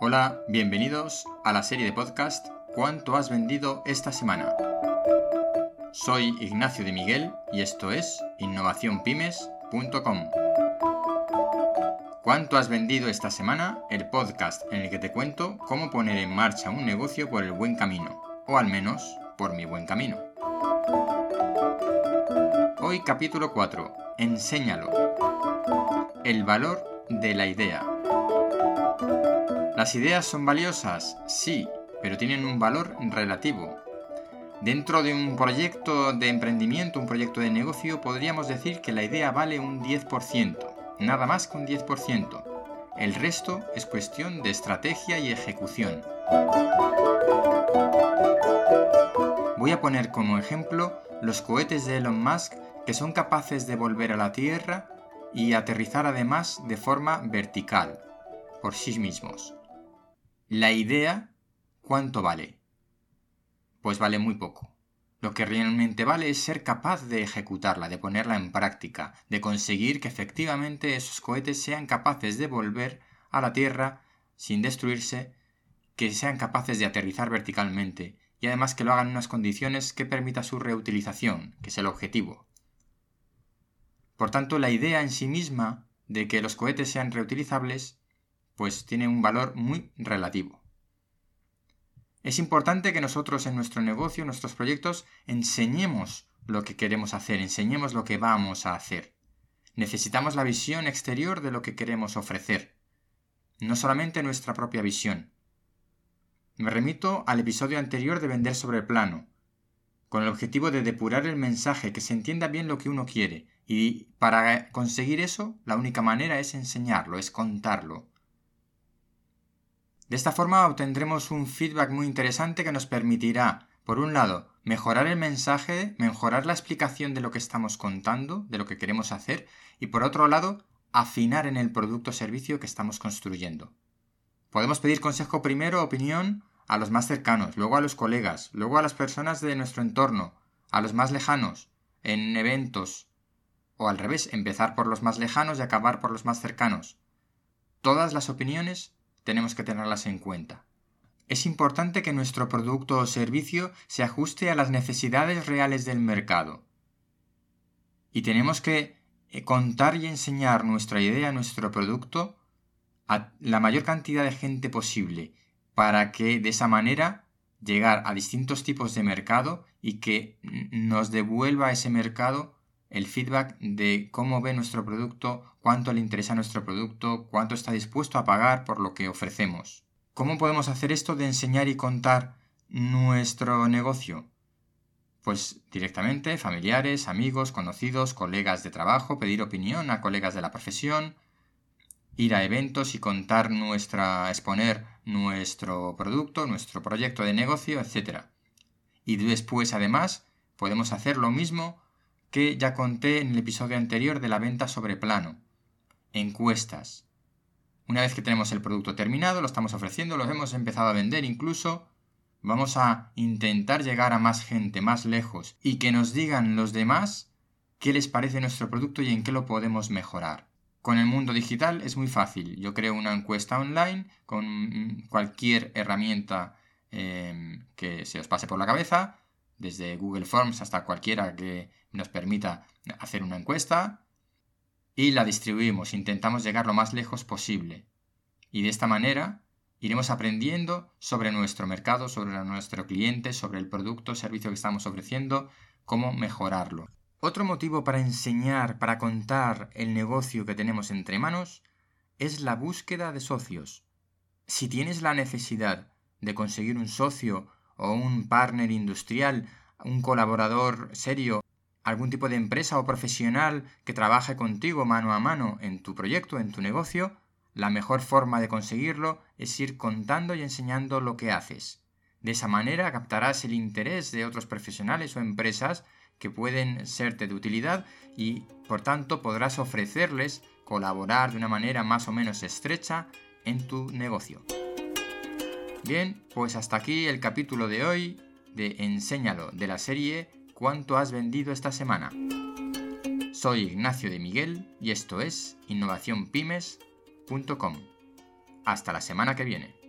Hola, bienvenidos a la serie de podcast ¿Cuánto has vendido esta semana? Soy Ignacio de Miguel y esto es innovacionpymes.com. ¿Cuánto has vendido esta semana? El podcast en el que te cuento cómo poner en marcha un negocio por el buen camino, o al menos por mi buen camino. Hoy capítulo 4. Enséñalo. El valor de la idea. ¿Las ideas son valiosas? Sí, pero tienen un valor relativo. Dentro de un proyecto de emprendimiento, un proyecto de negocio, podríamos decir que la idea vale un 10%, nada más que un 10%. El resto es cuestión de estrategia y ejecución. Voy a poner como ejemplo los cohetes de Elon Musk que son capaces de volver a la Tierra y aterrizar además de forma vertical, por sí mismos. La idea, ¿cuánto vale? Pues vale muy poco. Lo que realmente vale es ser capaz de ejecutarla, de ponerla en práctica, de conseguir que efectivamente esos cohetes sean capaces de volver a la Tierra sin destruirse, que sean capaces de aterrizar verticalmente y además que lo hagan en unas condiciones que permita su reutilización, que es el objetivo. Por tanto, la idea en sí misma de que los cohetes sean reutilizables pues tiene un valor muy relativo. Es importante que nosotros en nuestro negocio, en nuestros proyectos, enseñemos lo que queremos hacer, enseñemos lo que vamos a hacer. Necesitamos la visión exterior de lo que queremos ofrecer, no solamente nuestra propia visión. Me remito al episodio anterior de Vender sobre el plano, con el objetivo de depurar el mensaje, que se entienda bien lo que uno quiere, y para conseguir eso, la única manera es enseñarlo, es contarlo. De esta forma obtendremos un feedback muy interesante que nos permitirá, por un lado, mejorar el mensaje, mejorar la explicación de lo que estamos contando, de lo que queremos hacer, y por otro lado, afinar en el producto o servicio que estamos construyendo. Podemos pedir consejo primero, opinión, a los más cercanos, luego a los colegas, luego a las personas de nuestro entorno, a los más lejanos, en eventos, o al revés, empezar por los más lejanos y acabar por los más cercanos. Todas las opiniones tenemos que tenerlas en cuenta. Es importante que nuestro producto o servicio se ajuste a las necesidades reales del mercado. Y tenemos que eh, contar y enseñar nuestra idea, nuestro producto, a la mayor cantidad de gente posible, para que de esa manera llegar a distintos tipos de mercado y que nos devuelva ese mercado el feedback de cómo ve nuestro producto, cuánto le interesa nuestro producto, cuánto está dispuesto a pagar por lo que ofrecemos. ¿Cómo podemos hacer esto de enseñar y contar nuestro negocio? Pues directamente, familiares, amigos, conocidos, colegas de trabajo, pedir opinión a colegas de la profesión, ir a eventos y contar nuestra, exponer nuestro producto, nuestro proyecto de negocio, etc. Y después, además, podemos hacer lo mismo que ya conté en el episodio anterior de la venta sobre plano. Encuestas. Una vez que tenemos el producto terminado, lo estamos ofreciendo, lo hemos empezado a vender incluso, vamos a intentar llegar a más gente, más lejos, y que nos digan los demás qué les parece nuestro producto y en qué lo podemos mejorar. Con el mundo digital es muy fácil. Yo creo una encuesta online con cualquier herramienta eh, que se os pase por la cabeza, desde Google Forms hasta cualquiera que nos permita hacer una encuesta y la distribuimos, intentamos llegar lo más lejos posible. Y de esta manera iremos aprendiendo sobre nuestro mercado, sobre nuestro cliente, sobre el producto o servicio que estamos ofreciendo, cómo mejorarlo. Otro motivo para enseñar, para contar el negocio que tenemos entre manos, es la búsqueda de socios. Si tienes la necesidad de conseguir un socio o un partner industrial, un colaborador serio algún tipo de empresa o profesional que trabaje contigo mano a mano en tu proyecto, en tu negocio, la mejor forma de conseguirlo es ir contando y enseñando lo que haces. De esa manera captarás el interés de otros profesionales o empresas que pueden serte de utilidad y por tanto podrás ofrecerles colaborar de una manera más o menos estrecha en tu negocio. Bien, pues hasta aquí el capítulo de hoy de Enséñalo de la serie cuánto has vendido esta semana. Soy Ignacio de Miguel y esto es innovacionpymes.com. Hasta la semana que viene.